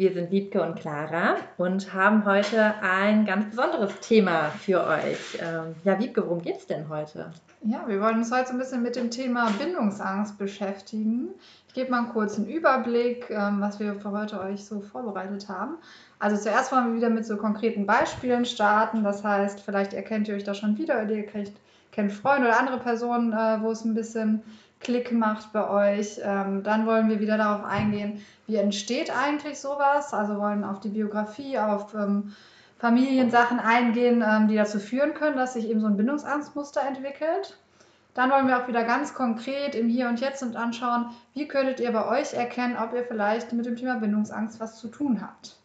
Wir sind Wiebke und Clara und haben heute ein ganz besonderes Thema für euch. Ähm, ja, Wiebke, worum geht es denn heute? Ja, wir wollen uns heute so ein bisschen mit dem Thema Bindungsangst beschäftigen. Ich gebe mal einen kurzen Überblick, ähm, was wir für heute euch so vorbereitet haben. Also zuerst wollen wir wieder mit so konkreten Beispielen starten. Das heißt, vielleicht erkennt ihr euch da schon wieder oder ihr kennt Freunde oder andere Personen, äh, wo es ein bisschen Klick macht bei euch. Ähm, dann wollen wir wieder darauf eingehen, wie entsteht eigentlich sowas. Also wollen auf die Biografie, auf ähm, Familiensachen eingehen, ähm, die dazu führen können, dass sich eben so ein Bindungsangstmuster entwickelt. Dann wollen wir auch wieder ganz konkret im Hier und Jetzt und anschauen, wie könntet ihr bei euch erkennen, ob ihr vielleicht mit dem Thema Bindungsangst was zu tun habt.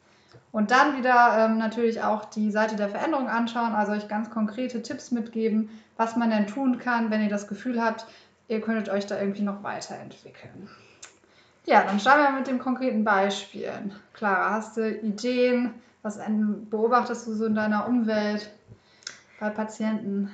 Und dann wieder ähm, natürlich auch die Seite der Veränderung anschauen, also euch ganz konkrete Tipps mitgeben, was man denn tun kann, wenn ihr das Gefühl habt, ihr könntet euch da irgendwie noch weiterentwickeln. Ja, dann starten wir mit dem konkreten Beispielen. Clara, hast du Ideen? Was beobachtest du so in deiner Umwelt bei Patienten?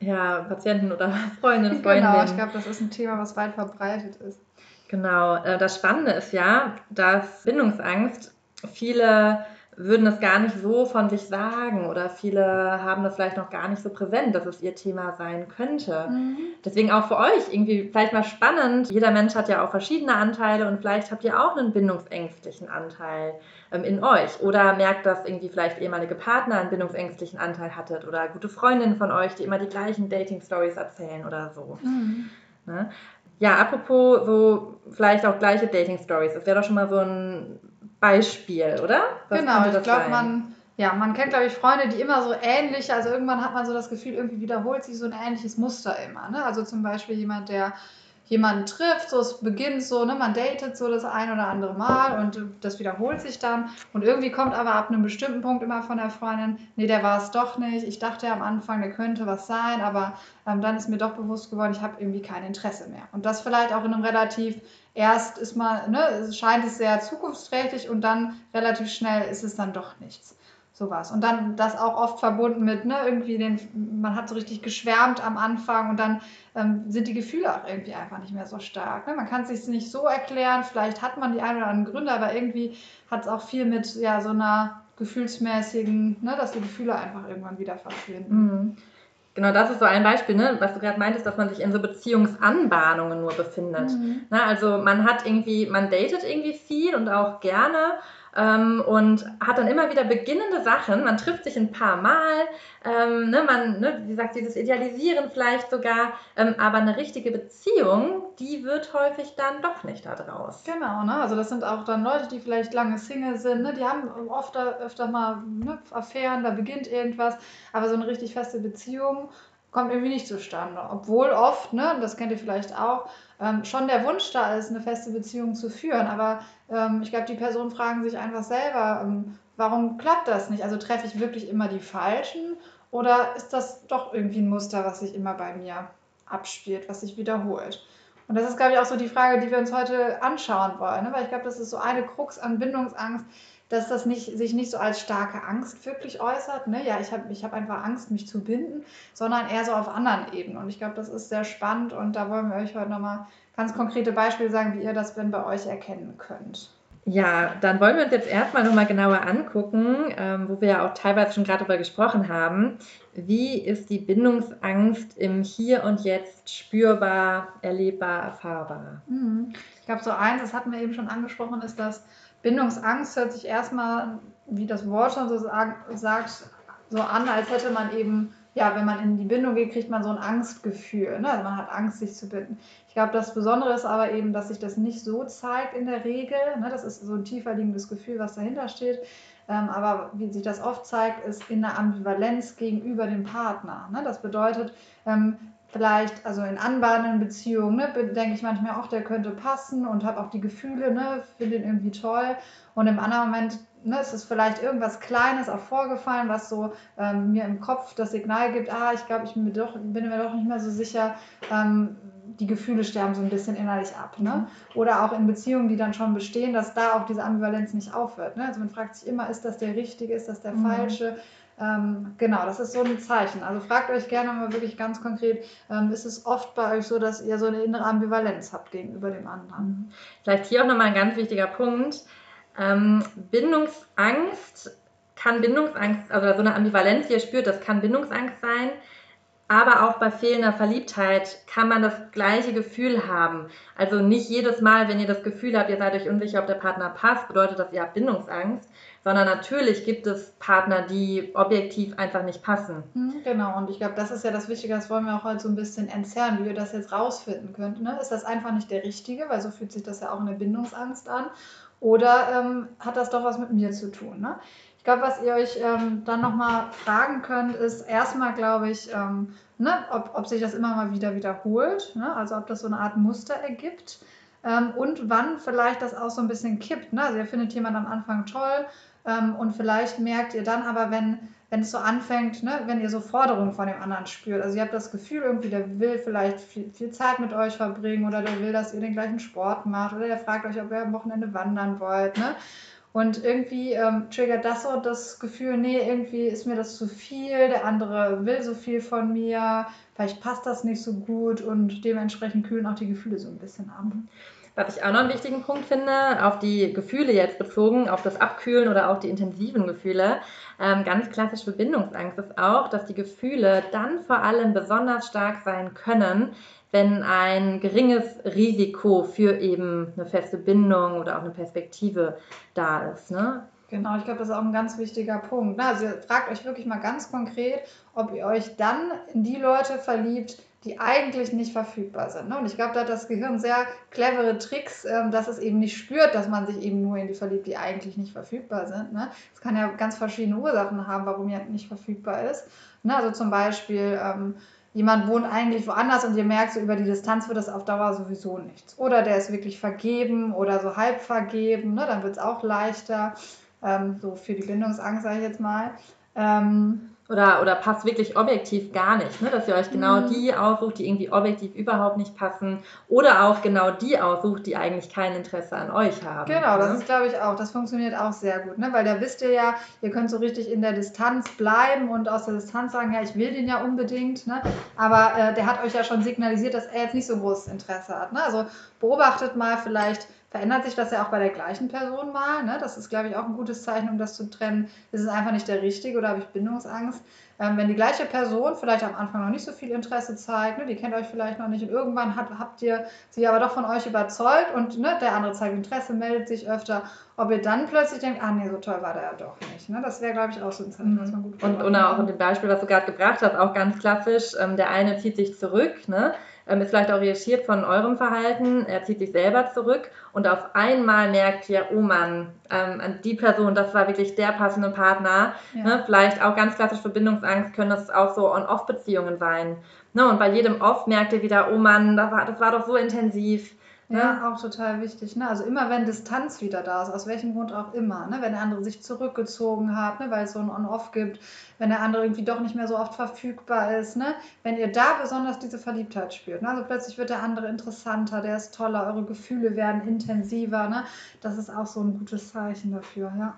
Ja, Patienten oder Freundinnen, Freundinnen. Genau, ich glaube, das ist ein Thema, was weit verbreitet ist. Genau, äh, das Spannende ist ja, dass Bindungsangst viele würden das gar nicht so von sich sagen oder viele haben das vielleicht noch gar nicht so präsent, dass es ihr Thema sein könnte. Mhm. Deswegen auch für euch irgendwie vielleicht mal spannend. Jeder Mensch hat ja auch verschiedene Anteile und vielleicht habt ihr auch einen bindungsängstlichen Anteil ähm, in euch oder merkt, dass irgendwie vielleicht ehemalige Partner einen bindungsängstlichen Anteil hattet oder gute Freundinnen von euch, die immer die gleichen Dating-Stories erzählen oder so. Mhm. Ne? Ja, apropos so vielleicht auch gleiche Dating-Stories. Das wäre doch schon mal so ein Beispiel, oder? Was genau, ich glaube, man, ja, man kennt, glaube ich, Freunde, die immer so ähnlich, also irgendwann hat man so das Gefühl, irgendwie wiederholt sich so ein ähnliches Muster immer. Ne? Also zum Beispiel jemand, der jemanden trifft, so es beginnt so, ne, man datet so das ein oder andere Mal und das wiederholt sich dann. Und irgendwie kommt aber ab einem bestimmten Punkt immer von der Freundin, nee, der war es doch nicht, ich dachte am Anfang, der könnte was sein, aber ähm, dann ist mir doch bewusst geworden, ich habe irgendwie kein Interesse mehr. Und das vielleicht auch in einem relativ, erst ist man, ne, scheint es sehr zukunftsträchtig und dann relativ schnell ist es dann doch nichts sowas. Und dann das auch oft verbunden mit, ne, irgendwie den, man hat so richtig geschwärmt am Anfang und dann ähm, sind die Gefühle auch irgendwie einfach nicht mehr so stark. Ne? Man kann es sich nicht so erklären, vielleicht hat man die ein oder anderen Gründe, aber irgendwie hat es auch viel mit ja, so einer gefühlsmäßigen, ne, dass die Gefühle einfach irgendwann wieder verschwinden. Mhm. Genau, das ist so ein Beispiel, ne, was du gerade meintest, dass man sich in so Beziehungsanbahnungen nur befindet. Mhm. Na, also man hat irgendwie, man datet irgendwie viel und auch gerne ähm, und hat dann immer wieder beginnende Sachen. Man trifft sich ein paar Mal, ähm, ne, man, ne, wie gesagt, dieses Idealisieren vielleicht sogar, ähm, aber eine richtige Beziehung, die wird häufig dann doch nicht da draus. Genau, ne? also das sind auch dann Leute, die vielleicht lange Single sind, ne? die haben oft öfter mal ne, Affären, da beginnt irgendwas, aber so eine richtig feste Beziehung kommt irgendwie nicht zustande. Obwohl oft, ne, das kennt ihr vielleicht auch, ähm, schon der Wunsch da ist, eine feste Beziehung zu führen. Aber ähm, ich glaube, die Personen fragen sich einfach selber, ähm, warum klappt das nicht? Also treffe ich wirklich immer die Falschen oder ist das doch irgendwie ein Muster, was sich immer bei mir abspielt, was sich wiederholt? Und das ist, glaube ich, auch so die Frage, die wir uns heute anschauen wollen. Ne? Weil ich glaube, das ist so eine Krux an Bindungsangst, dass das nicht, sich nicht so als starke Angst wirklich äußert. Ne? Ja, ich habe ich hab einfach Angst, mich zu binden, sondern eher so auf anderen Ebenen. Und ich glaube, das ist sehr spannend und da wollen wir euch heute nochmal ganz konkrete Beispiele sagen, wie ihr das denn bei euch erkennen könnt. Ja, dann wollen wir uns jetzt erstmal nochmal genauer angucken, ähm, wo wir ja auch teilweise schon gerade darüber gesprochen haben. Wie ist die Bindungsangst im Hier und Jetzt spürbar, erlebbar, erfahrbar? Mhm. Ich glaube, so eins, das hatten wir eben schon angesprochen, ist, dass Bindungsangst hört sich erstmal, wie das Wort schon so sagt, so an, als hätte man eben, ja, wenn man in die Bindung geht, kriegt man so ein Angstgefühl. Ne? Also man hat Angst, sich zu binden. Ich glaube, das Besondere ist aber eben, dass sich das nicht so zeigt in der Regel. Ne? Das ist so ein tiefer liegendes Gefühl, was dahinter steht. Ähm, aber wie sich das oft zeigt, ist in der Ambivalenz gegenüber dem Partner. Ne? Das bedeutet, ähm, vielleicht, also in anbahnenden Beziehungen, ne, denke ich manchmal auch, der könnte passen und habe auch die Gefühle, ne, finde ihn irgendwie toll. Und im anderen Moment ne, es ist vielleicht irgendwas Kleines auch vorgefallen, was so ähm, mir im Kopf das Signal gibt, ah, ich glaube, ich bin mir, doch, bin mir doch nicht mehr so sicher, ähm, die Gefühle sterben so ein bisschen innerlich ab. Ne? Mhm. Oder auch in Beziehungen, die dann schon bestehen, dass da auch diese Ambivalenz nicht aufhört. Ne? Also man fragt sich immer, ist das der Richtige, ist das der mhm. Ähm, genau, das ist so ein Zeichen. Also fragt euch gerne mal wirklich ganz konkret, ähm, ist es oft bei euch so, dass ihr so eine innere Ambivalenz habt gegenüber dem anderen? Mhm. Vielleicht hier auch nochmal ein ganz wichtiger Punkt. Ähm, Bindungsangst kann Bindungsangst, also so eine Ambivalenz, die ihr spürt, das kann Bindungsangst sein. Aber auch bei fehlender Verliebtheit kann man das gleiche Gefühl haben. Also nicht jedes Mal, wenn ihr das Gefühl habt, ihr seid euch unsicher, ob der Partner passt, bedeutet das, ihr habt Bindungsangst. Sondern natürlich gibt es Partner, die objektiv einfach nicht passen. Mhm, genau, und ich glaube, das ist ja das Wichtige, das wollen wir auch heute so ein bisschen entzerren, wie ihr das jetzt rausfinden könnt. Ne? Ist das einfach nicht der Richtige, weil so fühlt sich das ja auch in der Bindungsangst an. Oder ähm, hat das doch was mit mir zu tun? Ne? Ich glaube, was ihr euch ähm, dann nochmal fragen könnt, ist erstmal, glaube ich, ähm, ne, ob, ob sich das immer mal wieder wiederholt, ne? also ob das so eine Art Muster ergibt ähm, und wann vielleicht das auch so ein bisschen kippt. Ne? Also ihr findet jemanden am Anfang toll ähm, und vielleicht merkt ihr dann aber, wenn, wenn es so anfängt, ne, wenn ihr so Forderungen von dem anderen spürt. Also ihr habt das Gefühl irgendwie, der will vielleicht viel, viel Zeit mit euch verbringen oder der will, dass ihr den gleichen Sport macht oder der fragt euch, ob ihr am Wochenende wandern wollt. Ne? Und irgendwie ähm, triggert das so das Gefühl, nee, irgendwie ist mir das zu viel, der andere will so viel von mir, vielleicht passt das nicht so gut und dementsprechend kühlen auch die Gefühle so ein bisschen ab. Was ich auch noch einen wichtigen Punkt finde, auf die Gefühle jetzt bezogen, auf das Abkühlen oder auch die intensiven Gefühle, ähm, ganz klassisch für Bindungsangst ist auch, dass die Gefühle dann vor allem besonders stark sein können, wenn ein geringes Risiko für eben eine feste Bindung oder auch eine Perspektive da ist. Ne? Genau, ich glaube, das ist auch ein ganz wichtiger Punkt. Ne? Also fragt euch wirklich mal ganz konkret, ob ihr euch dann in die Leute verliebt, die eigentlich nicht verfügbar sind. Ne? Und ich glaube, da hat das Gehirn sehr clevere Tricks, ähm, dass es eben nicht spürt, dass man sich eben nur in die verliebt, die eigentlich nicht verfügbar sind. Ne? Es kann ja ganz verschiedene Ursachen haben, warum jemand nicht verfügbar ist. Ne? Also zum Beispiel ähm, jemand wohnt eigentlich woanders und ihr merkt, so über die Distanz wird das auf Dauer sowieso nichts. Oder der ist wirklich vergeben oder so halb vergeben, dann wird es auch leichter, ähm, so für die Bindungsangst, sage ich jetzt mal. Oder, oder passt wirklich objektiv gar nicht, ne? dass ihr euch genau mhm. die aussucht, die irgendwie objektiv überhaupt nicht passen oder auch genau die aussucht, die eigentlich kein Interesse an euch haben. Genau, ne? das ist glaube ich auch, das funktioniert auch sehr gut, ne? weil da wisst ihr ja, ihr könnt so richtig in der Distanz bleiben und aus der Distanz sagen, ja, ich will den ja unbedingt, ne? aber äh, der hat euch ja schon signalisiert, dass er jetzt nicht so großes Interesse hat. Ne? Also beobachtet mal vielleicht, verändert sich das ja auch bei der gleichen Person mal. Ne? Das ist, glaube ich, auch ein gutes Zeichen, um das zu trennen. Ist es einfach nicht der Richtige oder habe ich Bindungsangst? Ähm, wenn die gleiche Person vielleicht am Anfang noch nicht so viel Interesse zeigt, ne, die kennt euch vielleicht noch nicht und irgendwann hat, habt ihr sie aber doch von euch überzeugt und ne, der andere zeigt Interesse, meldet sich öfter, ob ihr dann plötzlich denkt, ah nee, so toll war der ja doch nicht. Ne? Das wäre, glaube ich, auch so ein Zeichen, was man gut Und, und auch in dem Beispiel, was du gerade gebracht hast, auch ganz klassisch, ähm, der eine zieht sich zurück, ne? Ähm, ist vielleicht orientiert von eurem Verhalten, er zieht sich selber zurück und auf einmal merkt ihr, oh Mann, ähm, die Person, das war wirklich der passende Partner. Ja. Ne? Vielleicht auch ganz klassisch Verbindungsangst können das auch so On-Off-Beziehungen sein. Ne? Und bei jedem Off merkt ihr wieder, oh Mann, das war, das war doch so intensiv. Ja, ne? auch total wichtig. Ne? Also immer wenn Distanz wieder da ist, aus welchem Grund auch immer, ne? wenn der andere sich zurückgezogen hat, ne? weil es so ein On-Off gibt, wenn der andere irgendwie doch nicht mehr so oft verfügbar ist, ne? wenn ihr da besonders diese Verliebtheit spürt. Ne? Also plötzlich wird der andere interessanter, der ist toller, eure Gefühle werden intensiver. Ne? Das ist auch so ein gutes Zeichen dafür, ja.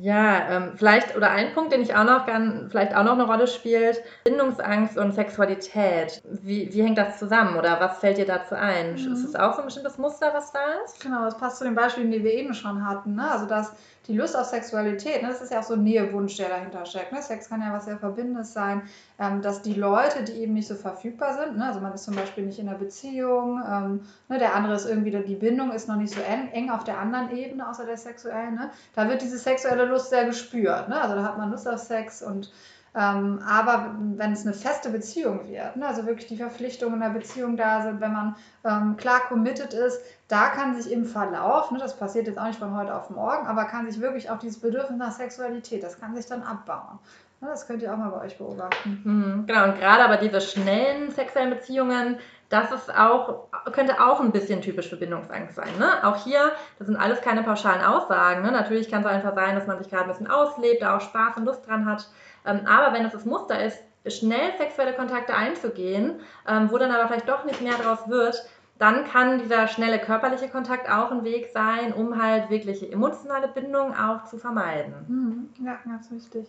Ja, ähm, vielleicht, oder ein Punkt, den ich auch noch gern, vielleicht auch noch eine Rolle spielt, Bindungsangst und Sexualität. Wie, wie hängt das zusammen oder was fällt dir dazu ein? Mhm. Ist es auch so ein bestimmtes Muster, was da ist? Genau, das passt zu den Beispielen, die wir eben schon hatten. Ne? Also, dass die Lust auf Sexualität, ne, das ist ja auch so ein Nähewunsch, der dahinter steckt. Ne? Sex kann ja was sehr Verbindendes sein, ähm, dass die Leute, die eben nicht so verfügbar sind, ne, also man ist zum Beispiel nicht in einer Beziehung, ähm, ne, der andere ist irgendwie, die Bindung ist noch nicht so eng, eng auf der anderen Ebene, außer der sexuellen, ne? da wird diese sexuelle Lust sehr gespürt. Ne? Also da hat man Lust auf Sex und Ähm, aber wenn es eine feste Beziehung wird, ne, also wirklich die Verpflichtungen in der Beziehung da sind, wenn man ähm, klar committed ist, da kann sich im Verlauf, ne, das passiert jetzt auch nicht von heute auf morgen, aber kann sich wirklich auch dieses Bedürfnis nach Sexualität, das kann sich dann abbauen. Ne, das könnt ihr auch mal bei euch beobachten. Mhm, genau, und gerade aber diese schnellen sexuellen Beziehungen, das ist auch, könnte auch ein bisschen typisch für Bindungsangst sein. Ne? Auch hier, das sind alles keine pauschalen Aussagen. Ne? Natürlich kann es einfach sein, dass man sich gerade ein bisschen auslebt, da auch Spaß und Lust dran hat. Ähm, aber wenn es das Muster ist, schnell sexuelle Kontakte einzugehen, ähm, wo dann aber vielleicht doch nicht mehr draus wird, dann kann dieser schnelle körperliche Kontakt auch ein Weg sein, um halt wirkliche emotionale Bindung auch zu vermeiden. Mhm. Ja, ganz wichtig.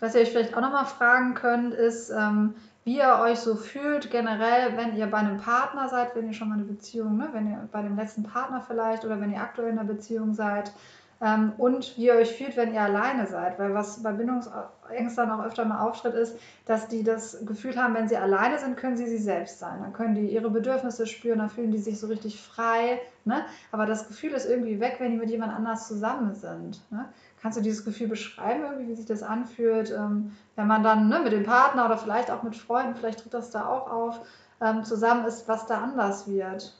Was ihr euch vielleicht auch nochmal fragen könnt, ist, ähm, wie ihr euch so fühlt generell, wenn ihr bei einem Partner seid, wenn ihr schon mal eine Beziehung, ne, wenn ihr bei dem letzten Partner vielleicht oder wenn ihr aktuell in einer Beziehung seid ähm, und wie ihr euch fühlt, wenn ihr alleine seid. Weil was bei Bindungsängstern auch öfter mal auftritt, ist, dass die das Gefühl haben, wenn sie alleine sind, können sie sie selbst sein. Dann können die ihre Bedürfnisse spüren, dann fühlen die sich so richtig frei. Ne? Aber das Gefühl ist irgendwie weg, wenn die mit jemand anders zusammen sind. Ne? Kannst du dieses Gefühl beschreiben, irgendwie, wie sich das anfühlt, ähm, wenn man dann ne, mit dem Partner oder vielleicht auch mit Freunden, vielleicht tritt das da auch auf, ähm, zusammen ist, was da anders wird?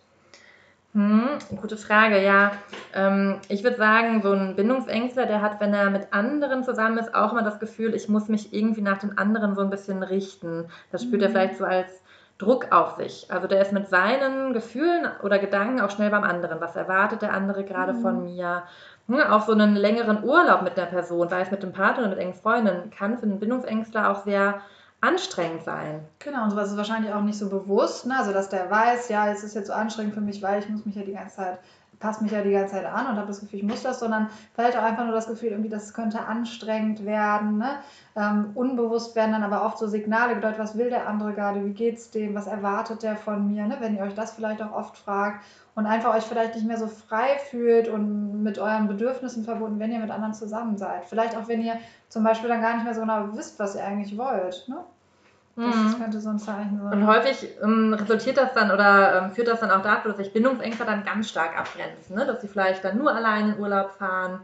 Hm, gute Frage, ja. Ähm, ich würde sagen, so ein Bindungsängstler, der hat, wenn er mit anderen zusammen ist, auch immer das Gefühl, ich muss mich irgendwie nach den anderen so ein bisschen richten. Das spürt mhm. er vielleicht so als Druck auf sich. Also der ist mit seinen Gefühlen oder Gedanken auch schnell beim anderen. Was erwartet der andere gerade mhm. von mir? Hm, auch so einen längeren Urlaub mit einer Person, sei es mit dem Partner oder mit engen Freunden, kann für einen Bindungsängstler auch sehr anstrengend sein. Genau, und sowas ist wahrscheinlich auch nicht so bewusst, ne? also dass der weiß, ja, es ist jetzt so anstrengend für mich, weil ich muss mich ja die ganze Zeit passe mich ja die ganze Zeit an und habe das Gefühl, ich muss das, sondern vielleicht auch einfach nur das Gefühl, irgendwie, das könnte anstrengend werden. Ne? Ähm, unbewusst werden dann aber oft so Signale gedeutet, was will der andere gerade, wie geht es dem, was erwartet der von mir, ne? wenn ihr euch das vielleicht auch oft fragt und einfach euch vielleicht nicht mehr so frei fühlt und mit euren Bedürfnissen verbunden, wenn ihr mit anderen zusammen seid. Vielleicht auch, wenn ihr zum Beispiel dann gar nicht mehr so genau wisst, was ihr eigentlich wollt. Ne? Das, das, mhm. könnte so ein Zeichen sein. Und häufig ähm, resultiert das dann oder ähm, führt das dann auch dazu, dass sich Bindungsängste dann ganz stark abgrenzen. Ne? Dass sie vielleicht dann nur allein in Urlaub fahren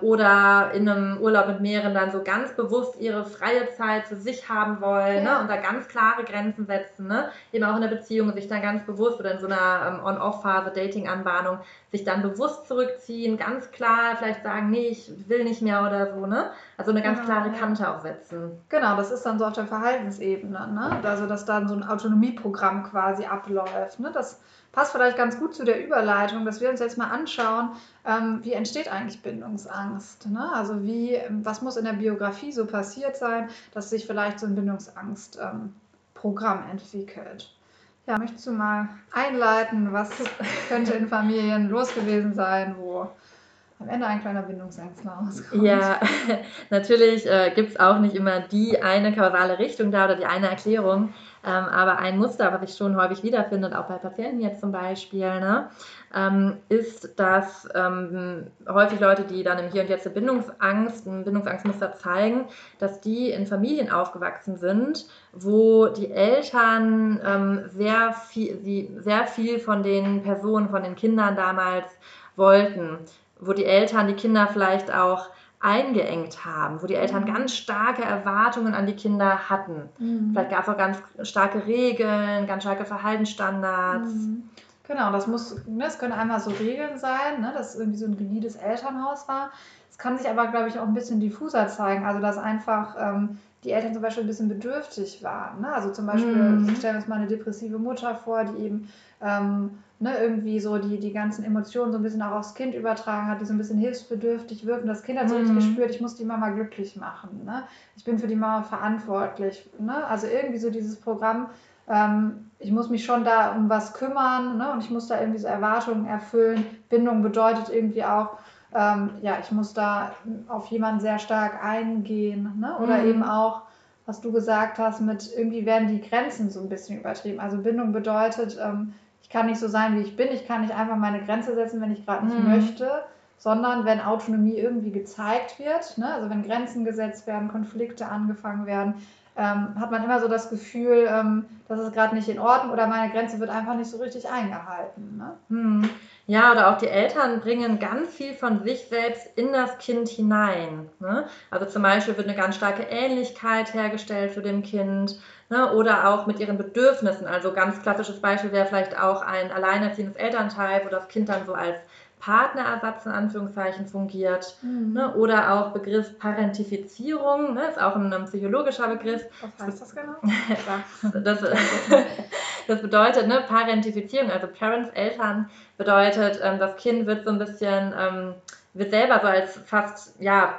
oder in einem Urlaub mit mehreren dann so ganz bewusst ihre freie Zeit für sich haben wollen ne? ja. ne? und da ganz klare Grenzen setzen. Ne? Eben auch in der Beziehung sich dann ganz bewusst oder in so einer ähm, On-Off-Phase, Dating-Anbahnung, sich dann bewusst zurückziehen, ganz klar vielleicht sagen, nee, ich will nicht mehr oder so. Ne? Also eine ganz genau, klare Kante auch setzen. Genau, das ist dann so auf der Verhaltensebene. Ne? Also dass dann so ein Autonomieprogramm quasi abläuft. Ne? Das passt vielleicht ganz gut zu der Überleitung, dass wir uns jetzt mal anschauen, ähm, wie entsteht eigentlich Bindungsangst. Ne? Also wie, was muss in der Biografie so passiert sein, dass sich vielleicht so ein Bindungsangstprogramm ähm, entwickelt. Ja, möchtest du mal einleiten, was könnte in Familien los gewesen sein, wo am Ende ein kleiner Bindungsängstler rauskommt. Ja, natürlich äh, gibt es auch nicht immer die eine kausale Richtung da oder die eine Erklärung. Ähm, aber ein Muster, was ich schon häufig wiederfinde, auch bei Patienten jetzt zum Beispiel, ne, ähm, ist, dass ähm, häufig Leute, die dann im Hier und Jetzt eine Bindungsangst, ein Bindungsangstmuster zeigen, dass die in Familien aufgewachsen sind, wo die Eltern ähm, sehr, viel, sehr viel von den Personen, von den Kindern damals wollten wo die Eltern die Kinder vielleicht auch eingeengt haben, wo die Eltern mhm. ganz starke Erwartungen an die Kinder hatten. Mhm. Vielleicht gab es auch ganz starke Regeln, ganz starke Verhaltensstandards. Mhm. Genau, das muss, ne, das können einmal so Regeln sein, ne, dass es irgendwie so ein rigides Elternhaus war. Es kann sich aber, glaube ich, auch ein bisschen diffuser zeigen. Also dass einfach ähm, die Eltern zum Beispiel ein bisschen bedürftig waren. Ne? Also zum Beispiel, mhm. stellen wir uns mal eine depressive Mutter vor, die eben ähm, ne, irgendwie so die, die ganzen Emotionen so ein bisschen auch aufs Kind übertragen hat, die so ein bisschen hilfsbedürftig wirken. Das Kind hat so mhm. richtig gespürt, ich muss die Mama glücklich machen. Ne? Ich bin für die Mama verantwortlich. Ne? Also irgendwie so dieses Programm, ähm, ich muss mich schon da um was kümmern ne? und ich muss da irgendwie so Erwartungen erfüllen. Bindung bedeutet irgendwie auch, ähm, ja, ich muss da auf jemanden sehr stark eingehen. Ne? Oder mhm. eben auch, was du gesagt hast, mit irgendwie werden die Grenzen so ein bisschen übertrieben. Also Bindung bedeutet, ähm, ich kann nicht so sein, wie ich bin, ich kann nicht einfach meine Grenze setzen, wenn ich gerade nicht mhm. möchte, sondern wenn Autonomie irgendwie gezeigt wird, ne? also wenn Grenzen gesetzt werden, Konflikte angefangen werden, ähm, hat man immer so das Gefühl, ähm, das ist gerade nicht in Ordnung oder meine Grenze wird einfach nicht so richtig eingehalten. Ne? Mhm. Ja, oder auch die Eltern bringen ganz viel von sich selbst in das Kind hinein. Ne? Also zum Beispiel wird eine ganz starke Ähnlichkeit hergestellt zu dem Kind. Ne? Oder auch mit ihren Bedürfnissen. Also ganz klassisches Beispiel wäre vielleicht auch ein alleinerziehendes Elternteil, wo das Kind dann so als Partnerersatz in Anführungszeichen fungiert. Mhm. Ne? Oder auch Begriff Parentifizierung, ne? ist auch ein, ein psychologischer Begriff. Was heißt das genau? das, das, bedeutet, ne, Parentifizierung, also Parents, Eltern, bedeutet, ähm, das Kind wird so ein bisschen, ähm, wird selber so als fast, ja,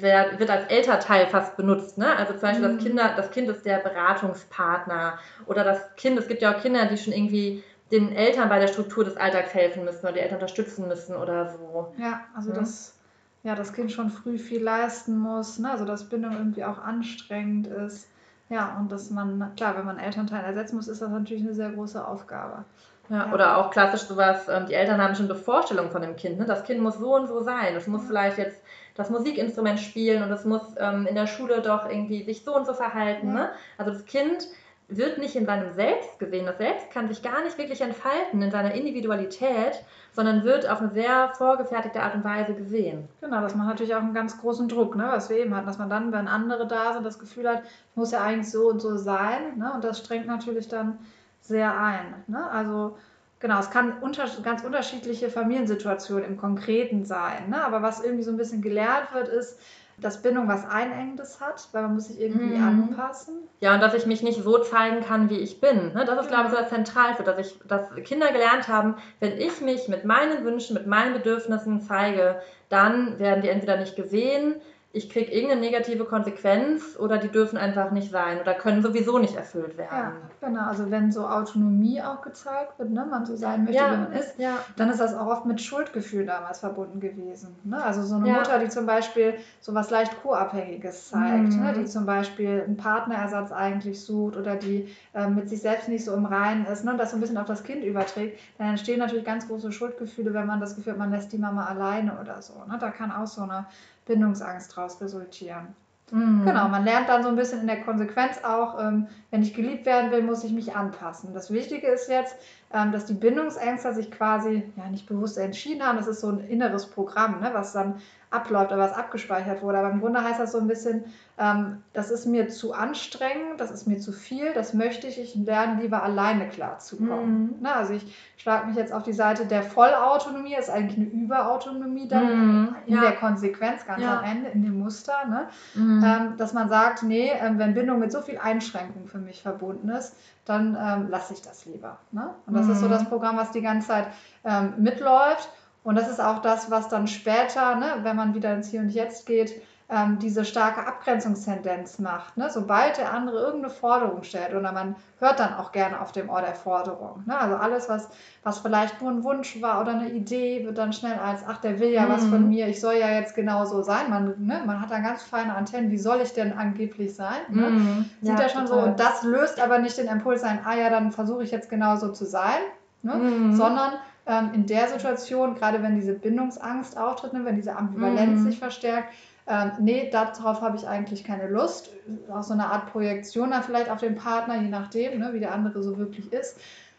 wird, wird als Elternteil fast benutzt. Ne? Also zum Beispiel mhm. das, Kinder, das Kind ist der Beratungspartner oder das Kind, es gibt ja auch Kinder, die schon irgendwie den Eltern bei der Struktur des Alltags helfen müssen oder die Eltern unterstützen müssen oder so. Ja, also ja. dass ja, das Kind schon früh viel leisten muss, ne? also dass Bindung irgendwie auch anstrengend ist. Ja, und dass man, klar, wenn man Elternteil ersetzen muss, ist das natürlich eine sehr große Aufgabe. Ja, ja. Oder auch klassisch sowas, ähm, die Eltern haben schon eine Vorstellung von dem Kind. Ne? Das Kind muss so und so sein. Es muss vielleicht jetzt das Musikinstrument spielen und es muss ähm, in der Schule doch irgendwie sich so und so verhalten. Ja. Ne? Also das Kind wird nicht in seinem Selbst gesehen. Das Selbst kann sich gar nicht wirklich entfalten in seiner Individualität, sondern wird auf eine sehr vorgefertigte Art und Weise gesehen. Genau, das macht natürlich auch einen ganz großen Druck, ne, was wir eben hatten, dass man dann, wenn andere da sind, das Gefühl hat, ich muss ja eigentlich so und so sein. Ne, und das strengt natürlich dann sehr ein. Ne? Also genau, es kann unter, ganz unterschiedliche Familiensituationen im Konkreten sein. Ne? Aber was irgendwie so ein bisschen gelehrt wird, ist, dass Bindung was Einengendes hat, weil man muss sich irgendwie mhm. anpassen. Ja, und dass ich mich nicht so zeigen kann, wie ich bin. Ne? Das ist, glaube ich, so das Zentralste, dass, ich, dass Kinder gelernt haben, wenn ich mich mit meinen Wünschen, mit meinen Bedürfnissen zeige, dann werden die entweder nicht gesehen, ich kriege irgendeine negative Konsequenz oder die dürfen einfach nicht sein oder können sowieso nicht erfüllt werden. Ja, genau. Also wenn so Autonomie auch gezeigt wird, ne, man so sein möchte, ja, wie man ist, ja. dann ist das auch oft mit Schuldgefühl damals verbunden gewesen. Ne? Also so eine ja. Mutter, die zum Beispiel so was leicht Co-Abhängiges zeigt, mhm. ne? die zum Beispiel einen Partnerersatz eigentlich sucht oder die äh, mit sich selbst nicht so im Reinen ist ne? und das so ein bisschen auf das Kind überträgt, dann entstehen natürlich ganz große Schuldgefühle, wenn man das Gefühl hat, man lässt die Mama alleine oder so. Ne? Da kann auch so eine Bindungsangst daraus resultieren. Mhm. Genau, man lernt dann so ein bisschen in der Konsequenz auch, ähm, wenn ich geliebt werden will, muss ich mich anpassen. Das Wichtige ist jetzt, ähm, dass die Bindungsängste sich quasi ja nicht bewusst entschieden haben. Das ist so ein inneres Programm, ne, was dann abläuft oder was abgespeichert wurde. Aber im Grunde heißt das so ein bisschen, ähm, das ist mir zu anstrengend, das ist mir zu viel, das möchte ich, ich lerne lieber alleine klarzukommen. Mhm. Ne, also ich schlage mich jetzt auf die Seite der Vollautonomie, ist eigentlich eine Überautonomie dann mhm. in ja. der Konsequenz ganz ja. am Ende, in dem Muster, ne? Mhm. Ähm, dass man sagt, nee, wenn Bindung mit so viel Einschränkung für mich verbunden ist, dann ähm, lasse ich das lieber. Ne? Und das ist so mhm. das Programm, was die ganze Zeit ähm, mitläuft. Und das ist auch das, was dann später, ne, wenn man wieder ins Hier und Jetzt geht, ähm, diese starke Abgrenzungstendenz macht. Ne? Sobald der andere irgendeine Forderung stellt oder man hört dann auch gerne auf dem Ohr der Forderung. Ne? Also alles, was, was vielleicht nur ein Wunsch war oder eine Idee, wird dann schnell als, ach, der will ja mhm. was von mir, ich soll ja jetzt genau so sein. Man, ne? man hat da ganz feine Antennen, wie soll ich denn angeblich sein? Ne? Mhm. Sieht ja, ja schon total. so. Und das löst aber nicht den Impuls ein, ah ja, dann versuche ich jetzt genauso zu sein, ne? mhm. sondern ähm, in der Situation, gerade wenn diese Bindungsangst auftritt, ne, wenn diese Ambivalenz mhm. sich verstärkt, ähm, nee, darauf habe ich eigentlich keine Lust. Auch so eine Art Projektion dann vielleicht auf den Partner, je nachdem, ne, wie der andere so wirklich ist.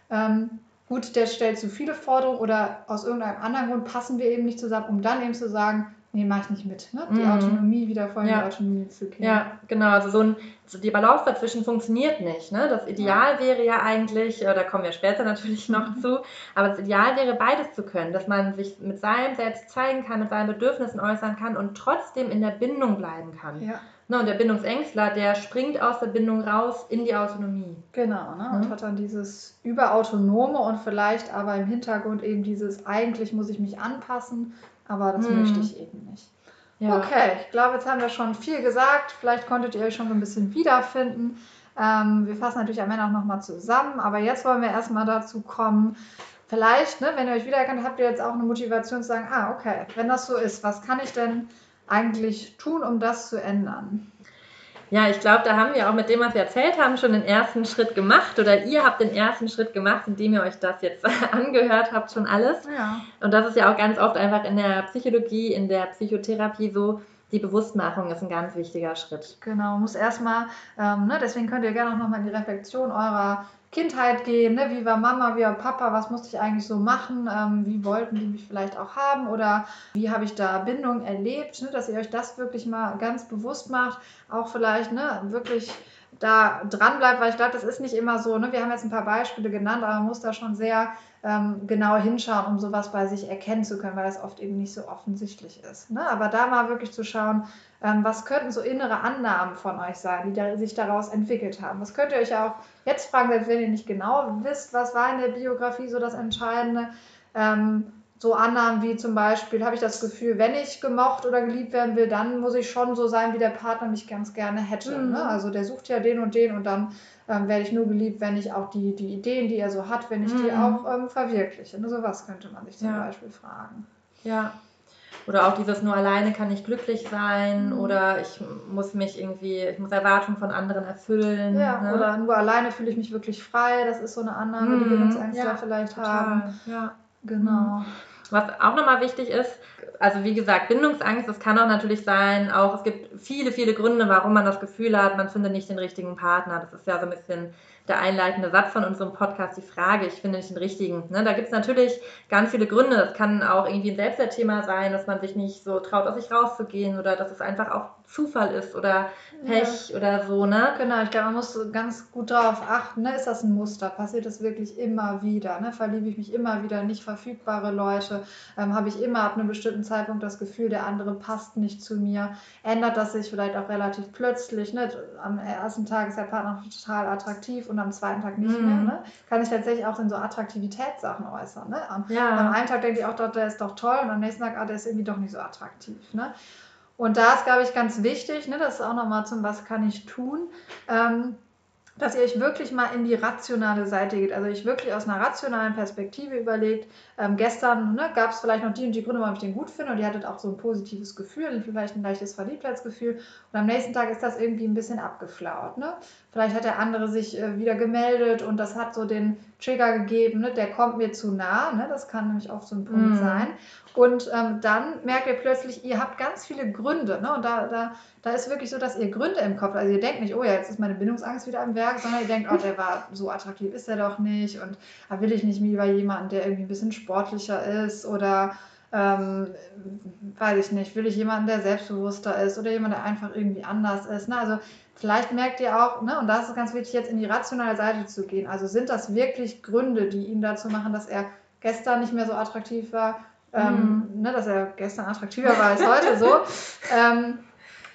Ähm, gut, der stellt zu viele Forderungen oder aus irgendeinem anderen Grund passen wir eben nicht zusammen, um dann eben zu sagen, nee, mache ich nicht mit. Ne? Die mhm. Autonomie wieder voll in ja. die Autonomie zu kehren. Ja, genau. Also so, ein, so die Balance dazwischen funktioniert nicht. Ne? Das Ideal ja. wäre ja eigentlich, äh, da kommen wir später natürlich noch mhm. zu, aber das Ideal wäre beides zu können, dass man sich mit seinem Selbst zeigen kann, mit seinen Bedürfnissen äußern kann und trotzdem in der Bindung bleiben kann. Ja. Ne, und der Bindungsängstler, der springt aus der Bindung raus in die Autonomie. Genau, ne? und mhm. hat dann dieses Überautonome und vielleicht aber im Hintergrund eben dieses, eigentlich muss ich mich anpassen aber das hm. möchte ich eben nicht. Ja. Okay, ich glaube, jetzt haben wir schon viel gesagt. Vielleicht konntet ihr euch schon so ein bisschen wiederfinden. Ähm, wir fassen natürlich am Ende auch nochmal zusammen, aber jetzt wollen wir erstmal dazu kommen, vielleicht, ne, wenn ihr euch wiedererkannt habt, ihr jetzt auch eine Motivation zu sagen, ah, okay, wenn das so ist, was kann ich denn eigentlich tun, um das zu ändern? Ja, ich glaube, da haben wir auch mit dem, was wir erzählt haben, schon den ersten Schritt gemacht oder ihr habt den ersten Schritt gemacht, indem ihr euch das jetzt angehört habt, schon alles. Ja. Und das ist ja auch ganz oft einfach in der Psychologie, in der Psychotherapie so, die Bewusstmachung ist ein ganz wichtiger Schritt. Genau, muss erstmal, ähm, ne, deswegen könnt ihr gerne auch nochmal in die Reflexion eurer Kindheit gehen, ne? wie war Mama, wie war Papa, was musste ich eigentlich so machen, ähm, wie wollten die mich vielleicht auch haben? Oder wie habe ich da Bindung erlebt, ne? dass ihr euch das wirklich mal ganz bewusst macht, auch vielleicht ne, wirklich da dran bleibt, weil ich glaube, das ist nicht immer so. Ne? Wir haben jetzt ein paar Beispiele genannt, aber man muss da schon sehr ähm, genau hinschauen, um sowas bei sich erkennen zu können, weil das oft eben nicht so offensichtlich ist. Ne? Aber da mal wirklich zu schauen, ähm, was könnten so innere Annahmen von euch sein, die da, sich daraus entwickelt haben. Das könnt ihr euch auch jetzt fragen, wenn ihr nicht genau wisst, was war in der Biografie so das Entscheidende. Ähm, so Annahmen wie zum Beispiel, habe ich das Gefühl, wenn ich gemocht oder geliebt werden will, dann muss ich schon so sein, wie der Partner mich ganz gerne hätte. Mhm. Ne? Also der sucht ja den und den und dann ähm, werde ich nur geliebt, wenn ich auch die, die Ideen, die er so hat, wenn ich mhm. die auch ähm, verwirkliche. Ne? So was könnte man sich zum ja. Beispiel fragen. Ja. Oder auch dieses nur alleine kann ich glücklich sein mhm. oder ich muss mich irgendwie, ich muss Erwartungen von anderen erfüllen. Ja, ne? oder nur alleine fühle ich mich wirklich frei. Das ist so eine Annahme, die wir uns Bindungsängstler ja, vielleicht total. haben. Ja, genau. Was auch nochmal wichtig ist, also wie gesagt, Bindungsangst, das kann auch natürlich sein, auch es gibt viele, viele Gründe, warum man das Gefühl hat, man findet nicht den richtigen Partner. Das ist ja so ein bisschen der einleitende Satz von unserem Podcast, die Frage, ich finde nicht den richtigen. Ne? Da gibt es natürlich ganz viele Gründe. Das kann auch irgendwie ein Selbstwertthema sein, dass man sich nicht so traut, aus sich rauszugehen oder dass es einfach auch Zufall ist oder Pech ja. oder so, ne? Genau, ich glaube, man muss ganz gut darauf achten, ne? ist das ein Muster? Passiert das wirklich immer wieder? Ne? Verliebe ich mich immer wieder nicht verfügbare Leute? Ähm, Habe ich immer ab einem bestimmten Zeitpunkt das Gefühl, der andere passt nicht zu mir? Ändert das sich vielleicht auch relativ plötzlich? Ne? Am ersten Tag ist der Partner total attraktiv und am zweiten Tag nicht mhm. mehr. Ne? Kann ich tatsächlich auch in so Attraktivitätssachen äußern. Ne? Am, ja. am einen Tag denke ich auch, der ist doch toll und am nächsten Tag, ah, der ist irgendwie doch nicht so attraktiv. Ne? Und da ist, glaube ich, ganz wichtig, ne, das ist auch nochmal zum Was kann ich tun, ähm, dass ihr euch wirklich mal in die rationale Seite geht. Also ich wirklich aus einer rationalen Perspektive überlegt, ähm, gestern ne, gab es vielleicht noch die und die Gründe, warum ich den gut finde und ihr hattet auch so ein positives Gefühl, vielleicht ein leichtes Verliebtheitsgefühl und am nächsten Tag ist das irgendwie ein bisschen abgeflaut. Ne? Vielleicht hat der andere sich äh, wieder gemeldet und das hat so den Trigger gegeben, ne? der kommt mir zu nah, ne? das kann nämlich oft so ein Punkt mm. sein. Und ähm, dann merkt ihr plötzlich, ihr habt ganz viele Gründe. Ne? Und da, da, da ist wirklich so, dass ihr Gründe im Kopf, also ihr denkt nicht, oh ja, jetzt ist meine Bindungsangst wieder am Werk, sondern ihr denkt, oh, der war so attraktiv, ist er doch nicht. Und da will ich nicht lieber jemanden, der irgendwie ein bisschen sportlicher ist oder ähm, weiß ich nicht, will ich jemanden, der selbstbewusster ist oder jemanden, der einfach irgendwie anders ist. Ne? Also vielleicht merkt ihr auch, ne, und da ist es ganz wichtig, jetzt in die rationale Seite zu gehen. Also sind das wirklich Gründe, die ihn dazu machen, dass er gestern nicht mehr so attraktiv war ähm, mhm. ne, dass er gestern attraktiver war als heute so. ähm,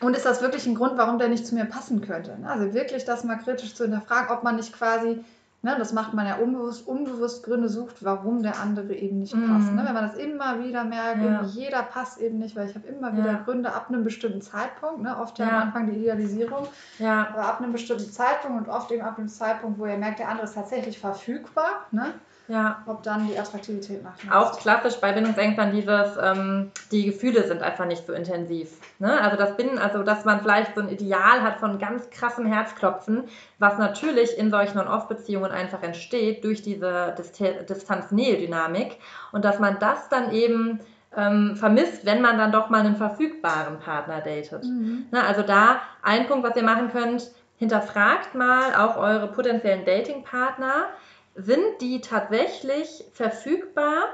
und ist das wirklich ein Grund, warum der nicht zu mir passen könnte? Ne? Also wirklich das mal kritisch zu hinterfragen, ob man nicht quasi, ne, das macht man ja unbewusst, unbewusst Gründe sucht, warum der andere eben nicht mhm. passt. Ne? Wenn man das immer wieder merkt, ja. jeder passt eben nicht, weil ich habe immer wieder ja. Gründe ab einem bestimmten Zeitpunkt, ne? oft ja, ja, am Anfang die Idealisierung, ja. aber ab einem bestimmten Zeitpunkt und oft eben ab dem Zeitpunkt, wo ihr merkt, der andere ist tatsächlich verfügbar. Ne? Ja. Ob dann die Attraktivität nachlässt. Auch klassisch bei Bindungsängstern dieses, ähm, die Gefühle sind einfach nicht so intensiv. Ne? Also das Binnen, also dass man vielleicht so ein Ideal hat von ganz krassem Herzklopfen, was natürlich in solchen On-Off-Beziehungen einfach entsteht durch diese Distanz-Nähe-Dynamik und dass man das dann eben ähm, vermisst, wenn man dann doch mal einen verfügbaren Partner datet. Mhm. Ne? Also da ein Punkt, was ihr machen könnt, hinterfragt mal auch eure potenziellen Datingpartner sind die tatsächlich verfügbar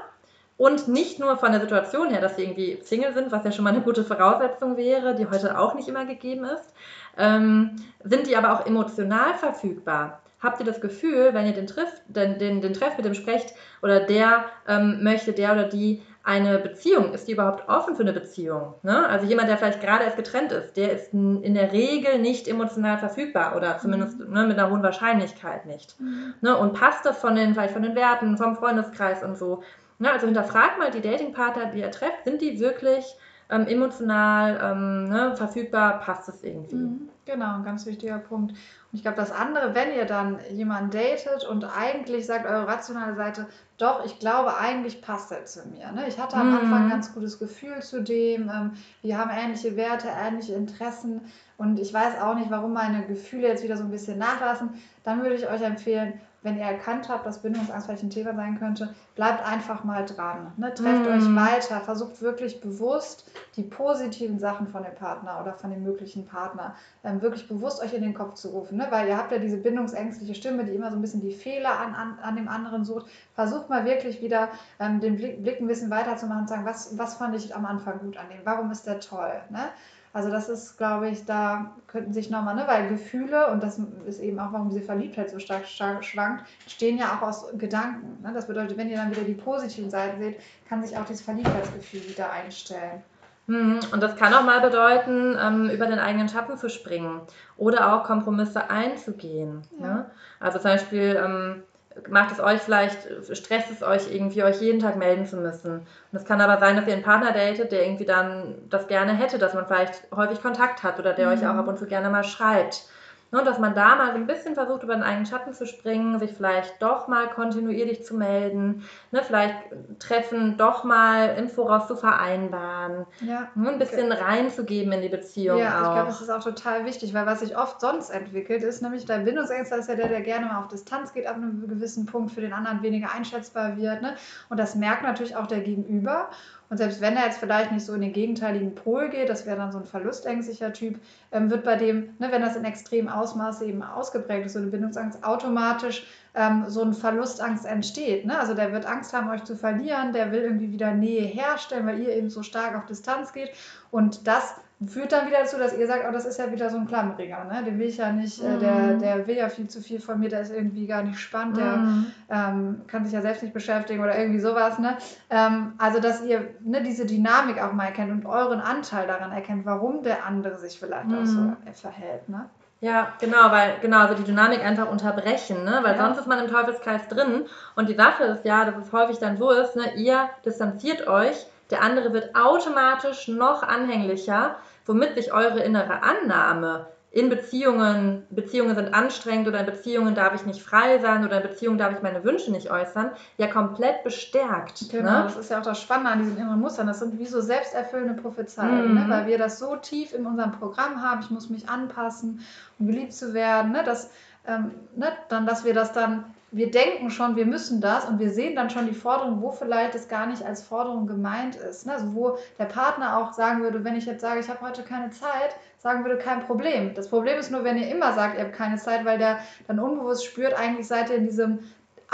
und nicht nur von der Situation her, dass sie irgendwie Single sind, was ja schon mal eine gute Voraussetzung wäre, die heute auch nicht immer gegeben ist, ähm, sind die aber auch emotional verfügbar. Habt ihr das Gefühl, wenn ihr den, Triff, den, den, den Treff mit dem sprecht oder der ähm, möchte, der oder die eine Beziehung, ist die überhaupt offen für eine Beziehung? Ne? Also jemand, der vielleicht gerade erst getrennt ist, der ist in der Regel nicht emotional verfügbar oder zumindest mhm. ne, mit einer hohen Wahrscheinlichkeit nicht. Mhm. Ne? Und passt das von den, vielleicht von den Werten, vom Freundeskreis und so. Ne? Also hinterfragt mal die Datingpartner, die ihr trefft, sind die wirklich ähm, emotional ähm, ne, verfügbar, passt es irgendwie? Mhm. Genau, ein ganz wichtiger Punkt. Und ich glaube, das andere, wenn ihr dann jemanden datet und eigentlich sagt eure rationale Seite, doch, ich glaube, eigentlich passt er zu mir. Ne? Ich hatte am mhm. Anfang ein ganz gutes Gefühl zu dem. Ähm, wir haben ähnliche Werte, ähnliche Interessen und ich weiß auch nicht, warum meine Gefühle jetzt wieder so ein bisschen nachlassen. Dann würde ich euch empfehlen, wenn ihr erkannt habt, dass Bindungsangst vielleicht ein Thema sein könnte, bleibt einfach mal dran. Ne? Trefft mm. euch weiter, versucht wirklich bewusst die positiven Sachen von dem Partner oder von dem möglichen Partner ähm, wirklich bewusst euch in den Kopf zu rufen. Ne? Weil ihr habt ja diese bindungsängstliche Stimme, die immer so ein bisschen die Fehler an, an, an dem anderen sucht. Versucht mal wirklich wieder ähm, den Blick, Blick ein bisschen weiterzumachen und sagen, was, was fand ich am Anfang gut an dem? Warum ist der toll? Ne? Also das ist, glaube ich, da könnten sich nochmal, ne, weil Gefühle, und das ist eben auch, warum diese Verliebtheit so stark, stark schwankt, stehen ja auch aus Gedanken. Ne? Das bedeutet, wenn ihr dann wieder die positiven Seiten seht, kann sich auch dieses Verliebtheitsgefühl wieder einstellen. Mhm, und das kann auch mal bedeuten, ähm, über den eigenen Schatten zu springen oder auch Kompromisse einzugehen. Ja. Ne? Also zum Beispiel, ähm, macht es euch vielleicht, stresst es euch irgendwie, euch jeden Tag melden zu müssen. Und es kann aber sein, dass ihr einen Partner datet, der irgendwie dann das gerne hätte, dass man vielleicht häufig Kontakt hat oder der mhm. euch auch ab und zu gerne mal schreibt. Ne, dass man da mal so ein bisschen versucht, über den eigenen Schatten zu springen, sich vielleicht doch mal kontinuierlich zu melden, ne, vielleicht Treffen doch mal im Voraus zu vereinbaren, ja. ne, ein bisschen okay. reinzugeben in die Beziehung. Ja, auch. ich glaube, das ist auch total wichtig, weil was sich oft sonst entwickelt, ist nämlich der Bindungsängster ist ja der, der gerne mal auf Distanz geht, ab einem gewissen Punkt für den anderen weniger einschätzbar wird. Ne? Und das merkt natürlich auch der Gegenüber. Und selbst wenn er jetzt vielleicht nicht so in den gegenteiligen Pol geht, das wäre dann so ein verlustängstlicher Typ, ähm, wird bei dem, ne, wenn das in extremem Ausmaße eben ausgeprägt ist, so eine Bindungsangst, automatisch ähm, so ein Verlustangst entsteht. Ne? Also der wird Angst haben, euch zu verlieren, der will irgendwie wieder Nähe herstellen, weil ihr eben so stark auf Distanz geht. Und das führt dann wieder dazu, dass ihr sagt, oh, das ist ja wieder so ein Klammeriger, ne? Den will ich ja nicht, äh, der, mhm. der will ja viel zu viel von mir, der ist irgendwie gar nicht spannend, der mm. ähm, kann sich ja selbst nicht beschäftigen oder irgendwie sowas, ne? Ähm, also, dass ihr ne, diese Dynamik auch mal erkennt und euren Anteil daran erkennt, warum der andere sich vielleicht mm. auch so mhm. verhält, ne? Ja, genau, weil genau, also die Dynamik einfach unterbrechen, ne? Weil ja. sonst ist man im Teufelskreis drin. Und die Sache ist ja, dass es häufig dann so ist, ne, ihr distanziert euch der andere wird automatisch noch anhänglicher, womit sich eure innere Annahme in Beziehungen, Beziehungen sind anstrengend oder in Beziehungen darf ich nicht frei sein oder in Beziehungen darf ich meine Wünsche nicht äußern, ja komplett bestärkt. Genau, ne? das ist ja auch das Spannende an diesen inneren Mustern. Das sind wie so selbsterfüllende Prophezeiungen, ne? mhm. ne? weil wir das so tief in unserem Programm haben, ich muss mich anpassen, um geliebt zu werden, ne? dass, ähm, ne? dann, dass wir das dann wir denken schon, wir müssen das und wir sehen dann schon die Forderung, wo vielleicht es gar nicht als Forderung gemeint ist. Ne? Also wo der Partner auch sagen würde, wenn ich jetzt sage, ich habe heute keine Zeit, sagen würde, kein Problem. Das Problem ist nur, wenn ihr immer sagt, ihr habt keine Zeit, weil der dann unbewusst spürt, eigentlich seid ihr in diesem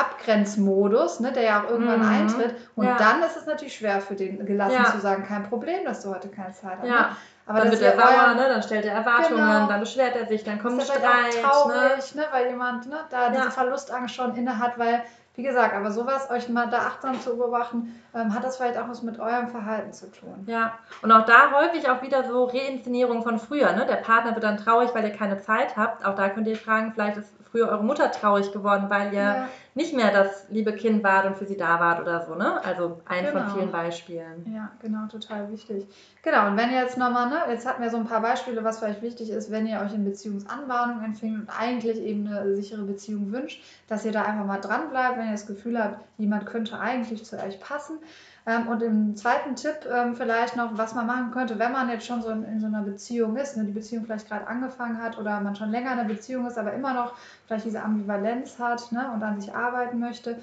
Abgrenzmodus, ne, der ja auch irgendwann mhm. eintritt. Und ja. dann ist es natürlich schwer für den gelassen ja. zu sagen, kein Problem, dass du heute keine Zeit hast. Ja. Ne? Aber dann wird er sauer, ne? dann stellt er Erwartungen, genau. dann beschwert er sich, dann kommt ein Streit. traurig, ne? ne? weil jemand ne, da diese Verlustangst schon inne hat, weil, wie gesagt, aber sowas, euch mal da achtsam zu beobachten, ähm, hat das vielleicht auch was mit eurem Verhalten zu tun. Ja, und auch da häufig auch wieder so Reinszenierung von früher. Ne? Der Partner wird dann traurig, weil ihr keine Zeit habt. Auch da könnt ihr fragen, vielleicht ist früher eure Mutter traurig geworden, weil ihr ja. nicht mehr das liebe Kind wart und für sie da wart oder so, ne? Also ein genau. von vielen Beispielen. Ja, genau, total wichtig. Genau, und wenn ihr jetzt nochmal, ne, jetzt hatten wir so ein paar Beispiele, was vielleicht wichtig ist, wenn ihr euch in Beziehungsanbahnung empfindet und eigentlich eben eine sichere Beziehung wünscht, dass ihr da einfach mal dran bleibt, wenn ihr das Gefühl habt, jemand könnte eigentlich zu euch passen. Ähm, und im zweiten Tipp ähm, vielleicht noch, was man machen könnte, wenn man jetzt schon so in, in so einer Beziehung ist, ne, die Beziehung vielleicht gerade angefangen hat oder man schon länger in einer Beziehung ist, aber immer noch vielleicht diese Ambivalenz hat ne, und an sich arbeiten möchte,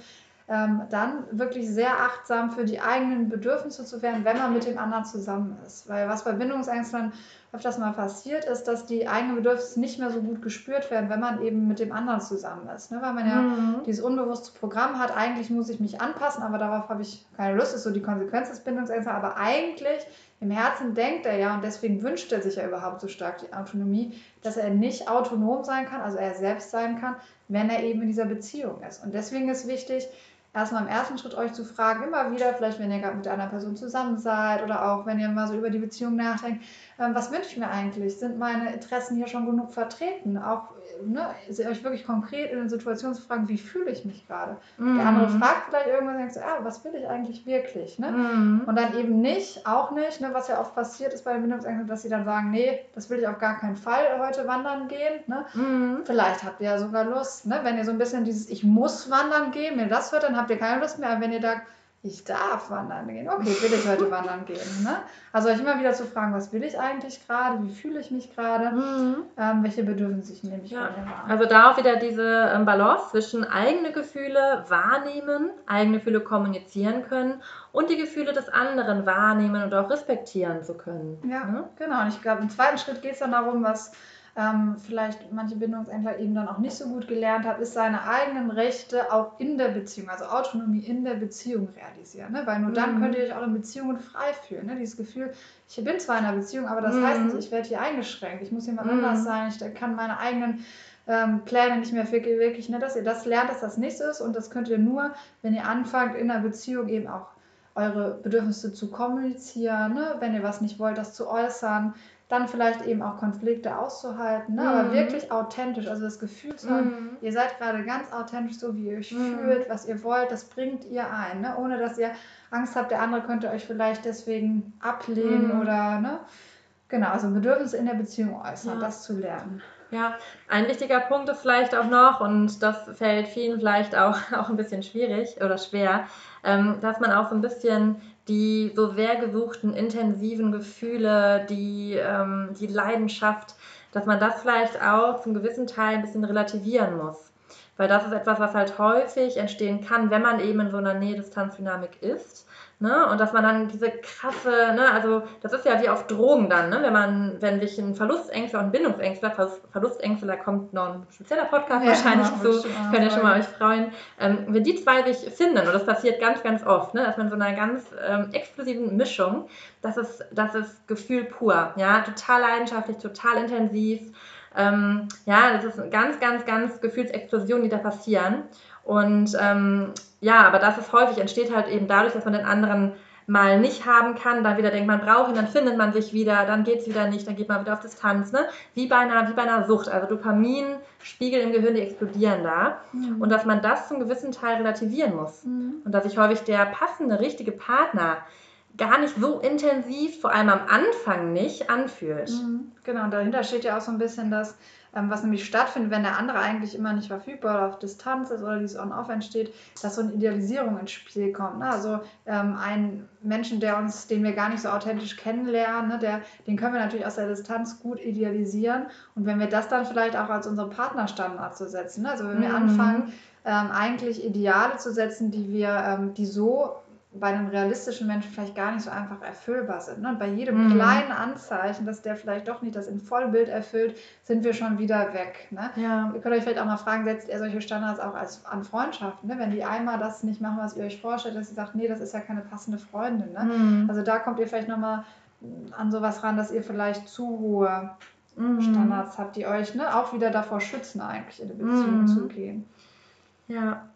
ähm, dann wirklich sehr achtsam für die eigenen Bedürfnisse zu werden, wenn man mit dem anderen zusammen ist. Weil was bei Bindungsängstlern öfters mal passiert, ist, dass die eigenen Bedürfnisse nicht mehr so gut gespürt werden, wenn man eben mit dem anderen zusammen ist. Ne? Weil man ja mhm. dieses unbewusste Programm hat, eigentlich muss ich mich anpassen, aber darauf habe ich keine Lust, ist so die Konsequenz des Bindungsängsters. Aber eigentlich im Herzen denkt er ja, und deswegen wünscht er sich ja überhaupt so stark die Autonomie, dass er nicht autonom sein kann, also er selbst sein kann, wenn er eben in dieser Beziehung ist. Und deswegen ist wichtig, erstmal im ersten Schritt euch zu fragen, immer wieder, vielleicht wenn ihr gerade mit einer Person zusammen seid oder auch wenn ihr mal so über die Beziehung nachdenkt, ähm, was wünsche ich mir eigentlich? Sind meine Interessen hier schon genug vertreten? Auch ne, euch wirklich konkret in den Situationen zu fragen, wie fühle ich mich gerade? Mm. Der andere mhm. fragt vielleicht irgendwann und denkt so, ah, was will ich eigentlich wirklich? Ne? Mm. Und dann eben nicht, auch nicht, ne, was ja oft passiert ist bei den Bindungsängsten, dass sie dann sagen, nee, das will ich auf gar keinen Fall heute wandern gehen. Ne? Mm. Vielleicht habt ihr ja sogar Lust, ne? wenn ihr so ein bisschen dieses Ich muss wandern gehen, mir das hört, dann habt ihr keine Lust mehr. Aber wenn ihr da ich darf wandern gehen. Okay, will ich heute wandern gehen. Ne? Also euch immer wieder zu fragen, was will ich eigentlich gerade, wie fühle ich mich gerade, mhm. ähm, welche Bedürfnisse ich ja. von mir wahr. Also da auch wieder diese ähm, Balance zwischen eigene Gefühle wahrnehmen, eigene Gefühle kommunizieren können und die Gefühle des anderen wahrnehmen und auch respektieren zu können. Ja, ne? genau. Und ich glaube, im zweiten Schritt geht es dann darum, was ähm, vielleicht manche Bindungsängstler eben dann auch nicht so gut gelernt hat, ist seine eigenen Rechte auch in der Beziehung, also Autonomie in der Beziehung realisieren. Ne? Weil nur dann mhm. könnt ihr euch auch in Beziehungen frei fühlen. Ne? Dieses Gefühl, ich bin zwar in einer Beziehung, aber das mhm. heißt nicht, ich werde hier eingeschränkt, ich muss jemand mhm. anders sein, ich kann meine eigenen ähm, Pläne nicht mehr wirklich, ne? dass ihr das lernt, dass das nicht so ist und das könnt ihr nur, wenn ihr anfangt, in einer Beziehung eben auch eure Bedürfnisse zu kommunizieren, ne? wenn ihr was nicht wollt, das zu äußern, dann vielleicht eben auch Konflikte auszuhalten, ne? Mhm. aber wirklich authentisch, also das Gefühl zu haben, mhm. ihr seid gerade ganz authentisch, so wie ihr euch mhm. fühlt, was ihr wollt, das bringt ihr ein, ne? ohne dass ihr Angst habt, der andere könnte euch vielleicht deswegen ablehnen mhm. oder, ne? Genau, also Bedürfnisse in der Beziehung äußern, ja. das zu lernen. Ja, ein wichtiger Punkt ist vielleicht auch noch, und das fällt vielen vielleicht auch, auch ein bisschen schwierig oder schwer, ähm, dass man auch so ein bisschen die so sehr gesuchten intensiven Gefühle, die, ähm, die Leidenschaft, dass man das vielleicht auch zum gewissen Teil ein bisschen relativieren muss. Weil das ist etwas, was halt häufig entstehen kann, wenn man eben in so einer Nähe-Distanz-Dynamik ist Ne? Und dass man dann diese krasse, ne, also das ist ja wie auf Drogen dann, ne? wenn man, wenn sich ein Verlustängstler und Bindungsängstler, Verlustängstler kommt noch ein spezieller Podcast ja, wahrscheinlich ja, zu, könnt ihr schon mal euch freuen, ähm, wenn die zwei sich finden, und das passiert ganz, ganz oft, ne? dass man so einer ganz ähm, explosiven Mischung, das ist, das ist Gefühl pur, ja, total leidenschaftlich, total intensiv, ähm, ja, das ist eine ganz, ganz, ganz Gefühlsexplosion, die da passieren. Und ähm, ja, aber das ist häufig, entsteht halt eben dadurch, dass man den anderen mal nicht haben kann, dann wieder denkt, man braucht ihn, dann findet man sich wieder, dann geht es wieder nicht, dann geht man wieder auf Distanz, ne? Wie bei einer, wie bei einer Sucht. Also Dopaminspiegel im Gehirn, die explodieren da. Mhm. Und dass man das zum gewissen Teil relativieren muss. Mhm. Und dass sich häufig der passende, richtige Partner gar nicht so intensiv, vor allem am Anfang nicht, anfühlt. Mhm. Genau, und dahinter steht ja auch so ein bisschen das, was nämlich stattfindet, wenn der andere eigentlich immer nicht verfügbar oder auf Distanz ist oder dieses On-Off entsteht, dass so eine Idealisierung ins Spiel kommt. Ne? Also ähm, ein Menschen, der uns, den wir gar nicht so authentisch kennenlernen, ne, der, den können wir natürlich aus der Distanz gut idealisieren. Und wenn wir das dann vielleicht auch als unseren Partnerstandard zu setzen, ne? also wenn wir mhm. anfangen, ähm, eigentlich Ideale zu setzen, die wir, ähm, die so bei einem realistischen Menschen vielleicht gar nicht so einfach erfüllbar sind. Ne? Und bei jedem mhm. kleinen Anzeichen, dass der vielleicht doch nicht das in Vollbild erfüllt, sind wir schon wieder weg. Ne? Ja. Ihr könnt euch vielleicht auch mal fragen, setzt ihr solche Standards auch als, an Freundschaften? Ne? Wenn die einmal das nicht machen, was ihr euch vorstellt, dass sie sagt, nee, das ist ja keine passende Freundin. Ne? Mhm. Also da kommt ihr vielleicht nochmal an sowas ran, dass ihr vielleicht zu hohe mhm. Standards habt, die euch ne, auch wieder davor schützen, eigentlich in eine Beziehung mhm. zu gehen. Ja,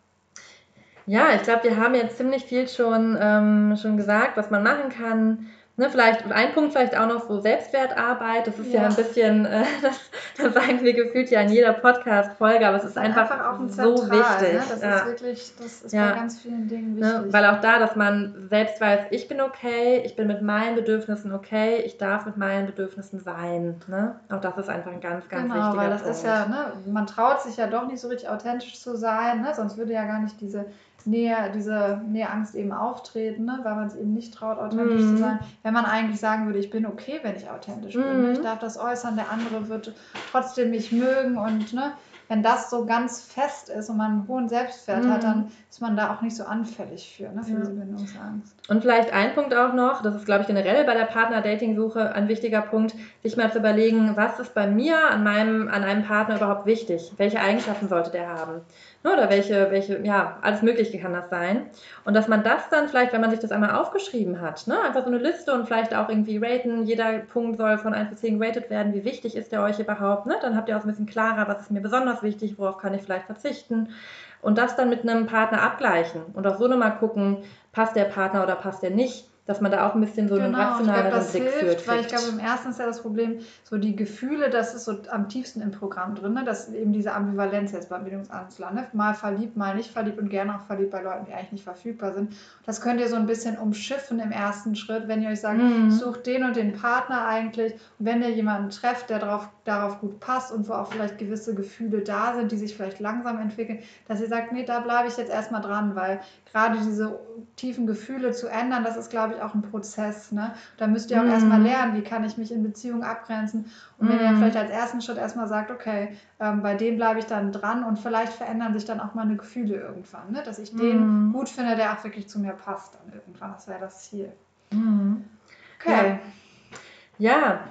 ja, ich glaube, wir haben jetzt ziemlich viel schon, ähm, schon gesagt, was man machen kann, Ne, vielleicht ein Punkt vielleicht auch noch so Selbstwertarbeit. Das ist ja, ja ein bisschen, äh, das, das sagen wir gefühlt ja in jeder Podcast-Folge, aber es ist einfach, einfach auch ein so Zentral, wichtig. Ne? Das ja. ist wirklich, das ist ja. bei ganz vielen Dingen ne, wichtig. Ne? Weil auch da, dass man selbst weiß, ich bin okay, ich bin mit meinen Bedürfnissen okay, ich darf mit meinen Bedürfnissen sein. Ne? Auch das ist einfach ein ganz, ganz genau, wichtiger weil das Punkt. ist ja, ne, man traut sich ja doch nicht so richtig authentisch zu sein, ne? sonst würde ja gar nicht diese Nähe, diese Näheangst eben auftreten, ne? weil man es eben nicht traut, authentisch mm. zu sein. Wenn man eigentlich sagen würde, ich bin okay, wenn ich authentisch mm. bin. Ne? Ich mhm. darf das äußern, der andere wird trotzdem mich mögen und ne, wenn das so ganz fest ist und man einen hohen Selbstwert mm. hat, dann mhm. ist man da auch nicht so anfällig für, ne, für ja. diese Bindungsangst. Und vielleicht ein Punkt auch noch, das ist, glaube ich, generell bei der Partner-Dating-Suche ein wichtiger Punkt, sich mal zu überlegen, was ist bei mir an, meinem, an einem Partner überhaupt wichtig? Welche Eigenschaften sollte der haben? Ne, oder welche, welche, ja, alles Mögliche kann das sein. Und dass man das dann vielleicht, wenn man sich das einmal aufgeschrieben hat, ne, einfach so eine Liste und vielleicht auch irgendwie raten, jeder Punkt soll von 1 bis 10 geratet werden, wie wichtig ist der euch überhaupt, ne? Dann habt ihr auch ein bisschen klarer, was ist mir besonders wichtig, worauf kann ich vielleicht verzichten. Und das dann mit einem Partner abgleichen und auch so nochmal gucken, passt der Partner oder passt der nicht dass man da auch ein bisschen so einen Genau, ich rationaleren glaube, das Blick hilft, führt. weil ich glaube, im ersten ist ja das Problem, so die Gefühle, das ist so am tiefsten im Programm drin, ne? dass eben diese Ambivalenz jetzt beim Bildungsamts landet. Mal verliebt, mal nicht verliebt und gerne auch verliebt bei Leuten, die eigentlich nicht verfügbar sind. Das könnt ihr so ein bisschen umschiffen im ersten Schritt, wenn ihr euch sagt, Mhm. sucht den und den Partner eigentlich. Und wenn ihr jemanden trefft, der darauf, darauf gut passt und wo auch vielleicht gewisse Gefühle da sind, die sich vielleicht langsam entwickeln, dass ihr sagt, nee, da bleibe ich jetzt erstmal dran, weil gerade diese tiefen Gefühle zu ändern, das ist, glaube ich, auch ein Prozess. Ne? Da müsst ihr auch Mhm. erstmal lernen, wie kann ich mich in Beziehungen abgrenzen. Und wenn ihr Mhm. vielleicht als ersten Schritt erstmal sagt, okay, ähm, bei dem bleibe ich dann dran und vielleicht verändern sich dann auch meine Gefühle irgendwann, ne? dass ich den Mhm. gut finde, der auch wirklich zu mir passt dann irgendwann. Das wäre das Ziel. Mhm. Okay. Ja,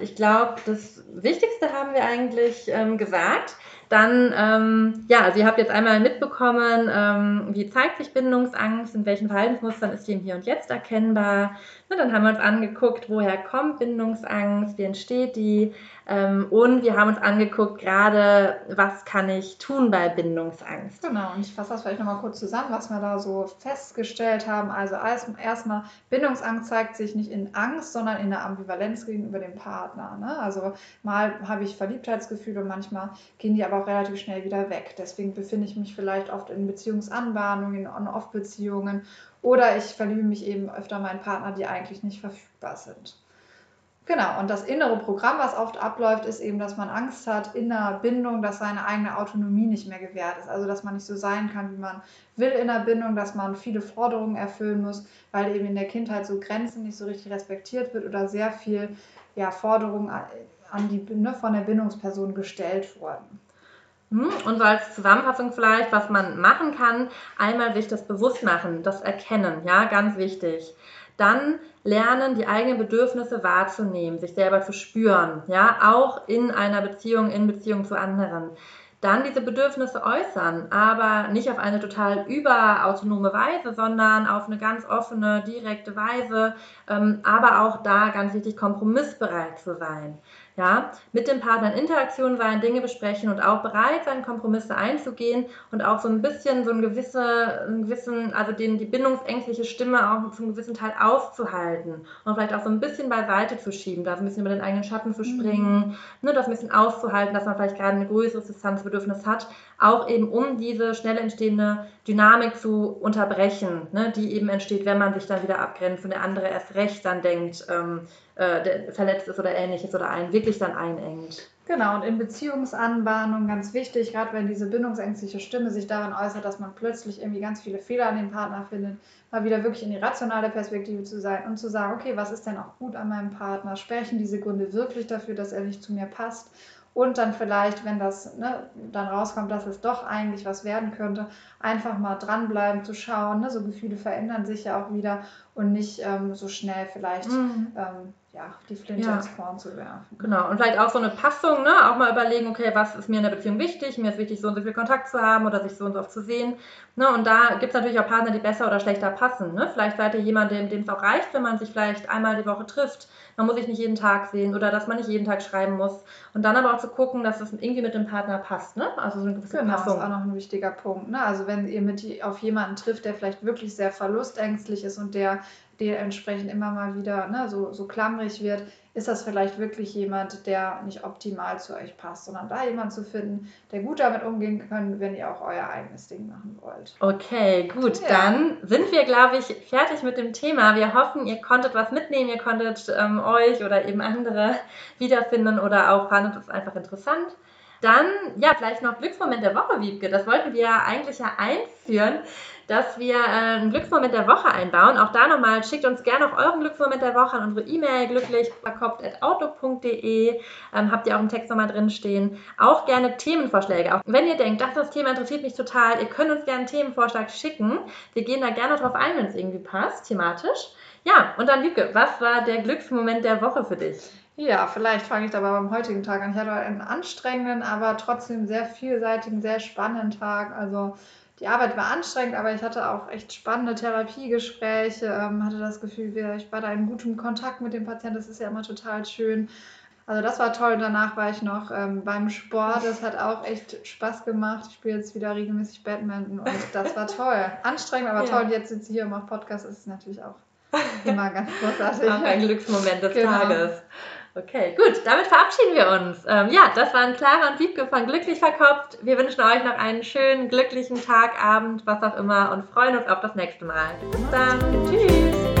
ich glaube, das Wichtigste haben wir eigentlich ähm, gesagt. Dann, ähm, ja, also ihr habt jetzt einmal mitbekommen, ähm, wie zeigt sich Bindungsangst, in welchen Verhaltensmustern ist die im Hier und Jetzt erkennbar. Na, dann haben wir uns angeguckt, woher kommt Bindungsangst, wie entsteht die ähm, und wir haben uns angeguckt, gerade was kann ich tun bei Bindungsangst. Genau, und ich fasse das vielleicht nochmal kurz zusammen, was wir da so festgestellt haben. Also erst- erstmal, Bindungsangst zeigt sich nicht in Angst, sondern in der Ambivalenz gegenüber dem Partner. Ne? Also mal habe ich Verliebtheitsgefühle manchmal gehen die aber auch relativ schnell wieder weg. Deswegen befinde ich mich vielleicht oft in Beziehungsanbahnungen, in On-Off-Beziehungen oder ich verliebe mich eben öfter in meinen Partner, die eigentlich nicht verfügbar sind. Genau, und das innere Programm, was oft abläuft, ist eben, dass man Angst hat in der Bindung, dass seine eigene Autonomie nicht mehr gewährt ist. Also, dass man nicht so sein kann, wie man will in der Bindung, dass man viele Forderungen erfüllen muss, weil eben in der Kindheit so Grenzen nicht so richtig respektiert wird oder sehr viel ja, Forderungen an die, ne, von der Bindungsperson gestellt wurden. Hm, Und so als Zusammenfassung vielleicht, was man machen kann, einmal sich das bewusst machen, das Erkennen, ja, ganz wichtig. Dann lernen, die eigenen Bedürfnisse wahrzunehmen, sich selber zu spüren, ja, auch in einer Beziehung, in Beziehung zu anderen. Dann diese Bedürfnisse äußern, aber nicht auf eine total überautonome Weise, sondern auf eine ganz offene, direkte Weise, ähm, aber auch da ganz wichtig, kompromissbereit zu sein. Ja, mit dem Partner in Interaktion sein, Dinge besprechen und auch bereit sein, Kompromisse einzugehen und auch so ein bisschen so ein gewisse, einen gewissen, also den, die bindungsängstliche Stimme auch zum gewissen Teil aufzuhalten und vielleicht auch so ein bisschen beiseite zu schieben, da so ein bisschen über den eigenen Schatten zu springen, ne, das ein bisschen auszuhalten, dass man vielleicht gerade ein größeres Distanzbedürfnis hat, auch eben um diese schnell entstehende Dynamik zu unterbrechen, ne, die eben entsteht, wenn man sich dann wieder abgrenzt und der andere erst recht dann denkt, ähm, äh, verletzt ist oder ähnliches oder einen wirklich dann einengt. Genau, und in Beziehungsanbahnung ganz wichtig, gerade wenn diese bindungsängstliche Stimme sich daran äußert, dass man plötzlich irgendwie ganz viele Fehler an dem Partner findet, mal wieder wirklich in die rationale Perspektive zu sein und zu sagen, okay, was ist denn auch gut an meinem Partner? Sprechen diese Gründe wirklich dafür, dass er nicht zu mir passt? Und dann vielleicht, wenn das ne, dann rauskommt, dass es doch eigentlich was werden könnte, einfach mal dranbleiben, zu schauen. Ne? So Gefühle verändern sich ja auch wieder und nicht ähm, so schnell vielleicht Mhm. ähm, ja, die Flinte Ja. ins Korn zu werfen. Genau, und vielleicht auch so eine Passung, ne? auch mal überlegen, okay, was ist mir in der Beziehung wichtig? Mir ist wichtig, so und so viel Kontakt zu haben oder sich so und so oft zu sehen. Ne? Und da gibt es natürlich auch Partner, die besser oder schlechter passen. Ne? Vielleicht seid ihr jemand, dem es auch reicht, wenn man sich vielleicht einmal die Woche trifft. Man muss sich nicht jeden Tag sehen oder dass man nicht jeden Tag schreiben muss. Und dann aber auch zu gucken, dass es irgendwie mit dem Partner passt. Ne? Also so eine gewisse Genau, das ist Passung. auch noch ein wichtiger Punkt. Ne? Also wenn ihr mit auf jemanden trifft, der vielleicht wirklich sehr verlustängstlich ist und der dementsprechend immer mal wieder ne, so, so klammrig wird, ist das vielleicht wirklich jemand, der nicht optimal zu euch passt, sondern da jemanden zu finden, der gut damit umgehen kann, wenn ihr auch euer eigenes Ding machen wollt. Okay, gut. Ja. Dann sind wir, glaube ich, fertig mit dem Thema. Wir hoffen, ihr konntet was mitnehmen, ihr konntet ähm, euch oder eben andere wiederfinden oder auch fandet es einfach interessant. Dann, ja, vielleicht noch Glücksmoment der Woche, Wiebke. Das wollten wir ja eigentlich ja einführen, dass wir äh, einen Glücksmoment der Woche einbauen. Auch da nochmal, schickt uns gerne noch euren Glücksmoment der Woche an unsere E-Mail glücklichverkopft.outlook.de. Ähm, habt ihr auch im Text nochmal drin stehen. Auch gerne Themenvorschläge. Auch wenn ihr denkt, das, das Thema interessiert mich total, ihr könnt uns gerne einen Themenvorschlag schicken. Wir gehen da gerne drauf ein, wenn es irgendwie passt, thematisch. Ja, und dann Wiebke, was war der Glücksmoment der Woche für dich? Ja, vielleicht fange ich dabei beim heutigen Tag an. Ich hatte einen anstrengenden, aber trotzdem sehr vielseitigen, sehr spannenden Tag. Also die Arbeit war anstrengend, aber ich hatte auch echt spannende Therapiegespräche, ähm, hatte das Gefühl, ich war da in gutem Kontakt mit dem Patienten. Das ist ja immer total schön. Also das war toll. Danach war ich noch ähm, beim Sport. Das hat auch echt Spaß gemacht. Ich spiele jetzt wieder regelmäßig Badminton und das war toll. Anstrengend, aber Ja. toll. Jetzt sitze ich hier und mache Podcast. Das ist natürlich auch Immer ganz großartig. Auch ein Glücksmoment des genau. Tages. Okay, gut, damit verabschieden wir uns. Ähm, ja, das waren Clara und Wiebke von Glücklich Verkopft. Wir wünschen euch noch einen schönen, glücklichen Tag, Abend, was auch immer und freuen uns auf das nächste Mal. Bis dann. Tschüss.